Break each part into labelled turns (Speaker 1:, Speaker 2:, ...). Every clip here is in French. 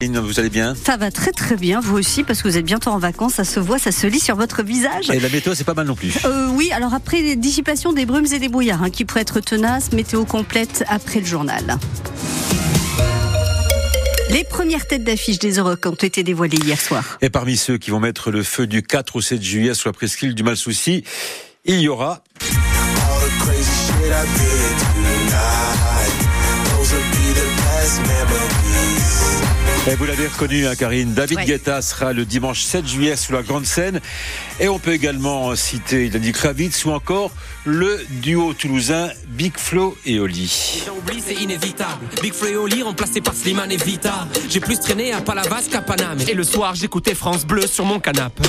Speaker 1: Vous allez bien?
Speaker 2: Ça va très très bien, vous aussi, parce que vous êtes bientôt en vacances, ça se voit, ça se lit sur votre visage.
Speaker 1: Et la météo, c'est pas mal non plus.
Speaker 2: Euh, oui, alors après les dissipation des brumes et des brouillards, hein, qui pourraient être tenaces, météo complète après le journal. Les premières têtes d'affiche des Euroc ont été dévoilées hier soir.
Speaker 1: Et parmi ceux qui vont mettre le feu du 4 au 7 juillet sur la presqu'île du Mal-Souci, il y aura Et vous l'avez reconnu, hein, Karine. David
Speaker 2: Ouais.
Speaker 1: Guetta sera le dimanche 7 juillet sur la Grande Scène. Et on peut également citer Danny Kravitz ou encore le duo toulousain Big Flo et Oli.
Speaker 3: J'ai oublié, c'est inévitable. Big Flo et Oli remplacé par Slimane et Vita. J'ai plus traîné à Palavas qu'à Paname. Et le soir, j'écoutais France Bleu sur mon canapé.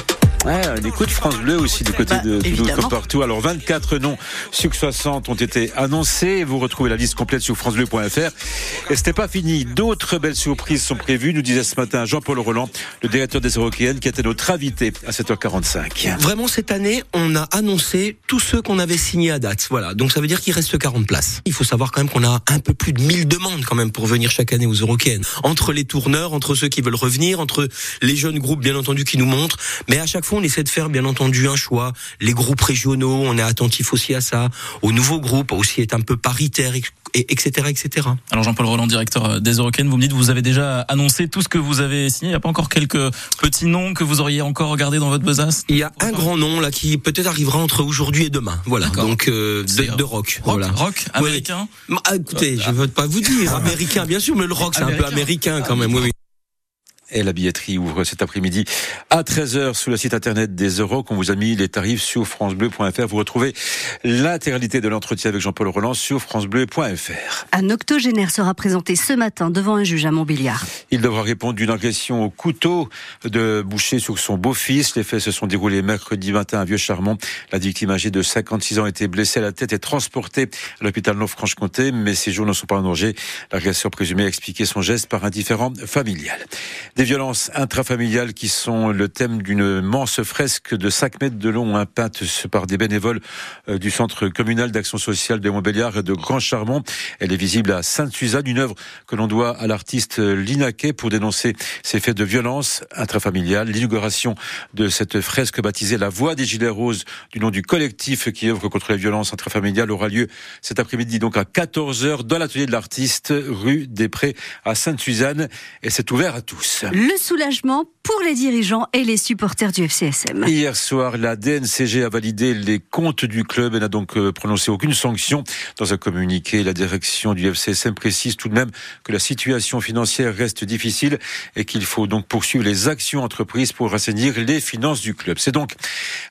Speaker 1: Ouais, on écoute France Bleu aussi du côté
Speaker 2: Bah,
Speaker 1: de Toulouse comme partout. Alors 24 noms sur 60 ont été annoncés. Vous retrouvez la liste complète sur francebleu.fr. Et c'était pas fini. D'autres belles surprises sont prévues, nous disait ce matin Jean-Paul Roland, le directeur des Européennes, qui était notre invité à 7h45.
Speaker 4: Vraiment, cette année, on a annoncé tous ceux qu'on avait signés à date. Voilà. Donc, ça veut dire qu'il reste 40 places. Il faut savoir quand même qu'on a un peu plus de 1000 demandes quand même pour venir chaque année aux Eurocaines. Entre les tourneurs, entre ceux qui veulent revenir, entre les jeunes groupes, bien entendu, qui nous montrent. Mais à chaque fois, on essaie de faire, bien entendu, un choix. Les groupes régionaux, on est attentif aussi à ça. Aux nouveaux groupes, aussi être un peu paritaire, et- etc., etc.
Speaker 5: Alors Jean-Paul Roland, directeur euh, des Eurocaines, vous me dites vous avez déjà annoncé tout ce que vous avez signé. Il n'y a pas encore quelques petits noms que vous auriez encore regardé dans votre besace?
Speaker 4: Il y a un grand nom là qui peut-être arrivera entre aujourd'hui et demain. Voilà. Donc euh,
Speaker 5: C'est
Speaker 4: de, de rock.
Speaker 5: Rock,
Speaker 4: Voilà.
Speaker 5: rock
Speaker 4: Oui.
Speaker 5: américain?
Speaker 4: Ah, écoutez, je veux pas vous dire américain, bien sûr, mais le rock c'est un peu
Speaker 5: Américain.
Speaker 4: américain quand même. Oui, oui.
Speaker 1: Et la billetterie ouvre cet après-midi à 13h sur le site internet des Euros. On vous a mis les tarifs sur francebleu.fr. Vous retrouvez l'intégralité de l'entretien avec Jean-Paul Roland sur francebleu.fr.
Speaker 2: Un octogénaire sera présenté ce matin devant un juge à Montbéliard.
Speaker 1: Il devra répondre d'une agression au couteau de Boucher sur son beau-fils. Les faits se sont déroulés mercredi matin à Vieux-Charmont. La victime âgée de 56 ans a été blessée à la tête et transportée à l'hôpital Nord-Franche-Comté, mais ses jours ne sont pas en danger. L'agresseur présumé a expliqué son geste par un différent familial. Des violences intrafamiliales qui sont le thème d'une immense fresque de 5 mètres de long, hein, peinte par des bénévoles euh, du centre communal d'action sociale de Montbéliard et de Grand Charmont. Elle est visible à Sainte-Suzanne, une œuvre que l'on doit à l'artiste Linaquet pour dénoncer ces faits de violence intrafamiliale. L'inauguration de cette fresque baptisée La Voix des Gilets Roses, du nom du collectif qui œuvre contre les violences intrafamiliales, aura lieu cet après-midi donc à 14h dans l'atelier de l'artiste, rue des Prés à Sainte-Suzanne. Et c'est ouvert à tous.
Speaker 2: Le soulagement pour les dirigeants et les supporters du FCSM.
Speaker 1: Hier soir, la DNCG a validé les comptes du club et n'a donc euh, prononcé aucune sanction. Dans un communiqué, la direction du FCSM précise tout de même que la situation financière reste difficile et qu'il faut donc poursuivre les actions entreprises pour rassainir les finances du club. C'est donc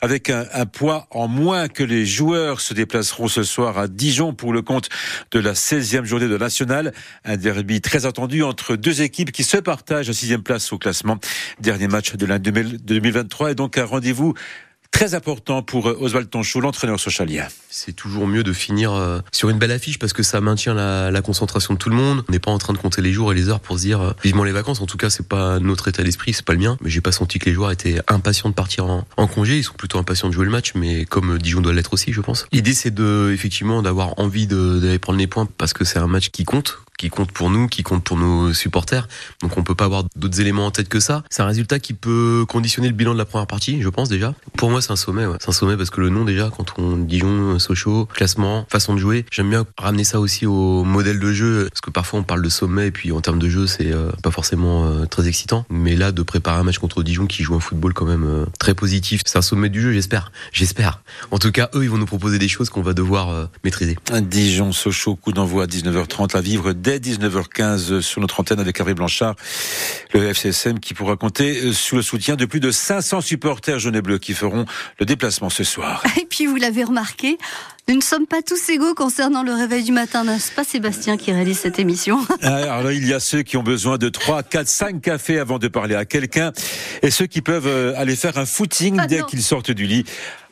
Speaker 1: avec un, poids en moins que les joueurs se déplaceront ce soir à Dijon pour le compte de la 16e journée de nationale. Un derby très attendu entre deux équipes qui se partagent la sixième place au classement. Dernier match de l'année 2023 et donc un rendez-vous très important pour euh, Oswald Tonchou, l'entraîneur socialien.
Speaker 6: C'est toujours mieux de finir euh, sur une belle affiche parce que ça maintient la, concentration de tout le monde. On n'est pas en train de compter les jours et les heures pour se dire euh, vivement les vacances. En tout cas, c'est pas notre état d'esprit, c'est pas le mien. Mais j'ai pas senti que les joueurs étaient impatients de partir en, congé. Ils sont plutôt impatients de jouer le match, mais comme Dijon doit l'être aussi, je pense. L'idée, c'est de effectivement d'avoir envie d'aller prendre les points parce que c'est un match qui compte qui compte pour nous, qui compte pour nos supporters. Donc on peut pas avoir d'autres éléments en tête que ça. C'est un résultat qui peut conditionner le bilan de la première partie, je pense déjà. Pour moi, c'est un sommet. C'est un sommet parce que le nom déjà, quand on Dijon, Sochaux, classement, façon de jouer, j'aime bien ramener ça aussi au modèle de jeu parce que parfois on parle de sommet et puis en termes de jeu, c'est euh, pas forcément euh, très excitant. Mais là, de préparer un match contre Dijon qui joue un football quand même euh, très positif, c'est un sommet du jeu, j'espère. J'espère. En tout cas, eux, ils vont nous proposer des choses qu'on va devoir maîtriser.
Speaker 1: Dijon, Sochaux, coup d'envoi à 19h30 à vivre dès 19h15 sur notre antenne avec Hervé Blanchard, le FCSM qui pourra compter euh, sous le soutien de plus de 500 supporters jaunes et bleus qui feront le déplacement ce soir.
Speaker 2: Et puis vous l'avez remarqué, nous ne sommes pas tous égaux concernant le réveil du matin, n'est-ce pas Sébastien qui réalise cette émission?
Speaker 1: Ah, Alors là, il y a ceux qui ont besoin de 3, 4, 5 cafés avant de parler à quelqu'un et ceux qui peuvent euh, aller faire un footing
Speaker 2: Ah
Speaker 1: dès qu'ils sortent du lit.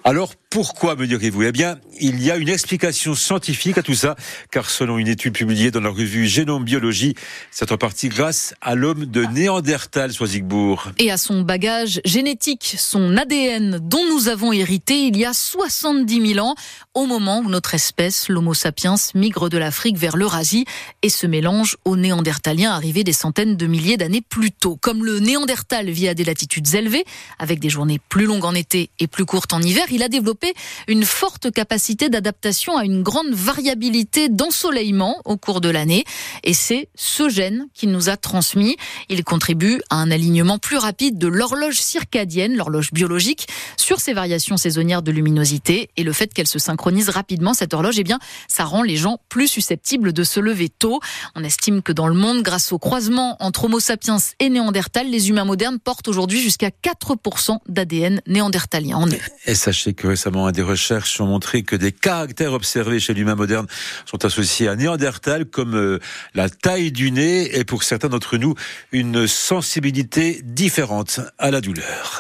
Speaker 1: Alors Pourquoi me direz-vous? Eh bien, il y a une explication scientifique à tout ça, car selon une étude publiée dans la revue Génome Biologie, c'est en partie grâce à l'homme de Néandertal, Soisigbourg.
Speaker 7: Et à son bagage génétique, son ADN dont nous avons hérité il y a 70 000 ans, au moment où notre espèce, l'Homo sapiens, migre de l'Afrique vers l'Eurasie et se mélange aux Néandertaliens arrivés des centaines de milliers d'années plus tôt. Comme le Néandertal vit à des latitudes élevées, avec des journées plus longues en été et plus courtes en hiver, il a développé une forte capacité d'adaptation à une grande variabilité d'ensoleillement au cours de l'année. Et c'est ce gène qui nous a transmis. Il contribue à un alignement plus rapide de l'horloge circadienne, l'horloge biologique, sur ces variations saisonnières de luminosité. Et le fait qu'elle se synchronise rapidement, cette horloge, eh bien, ça rend les gens plus susceptibles de se lever tôt. On estime que dans le monde, grâce au croisement entre Homo sapiens et Néandertal, les humains modernes portent aujourd'hui jusqu'à 4% d'ADN néandertalien en eux.
Speaker 1: Et sachez que récemment, des recherches ont montré que des caractères observés chez l'humain moderne sont associés à Néandertal, comme euh, la taille du nez et pour certains d'entre nous, une sensibilité différente à la douleur.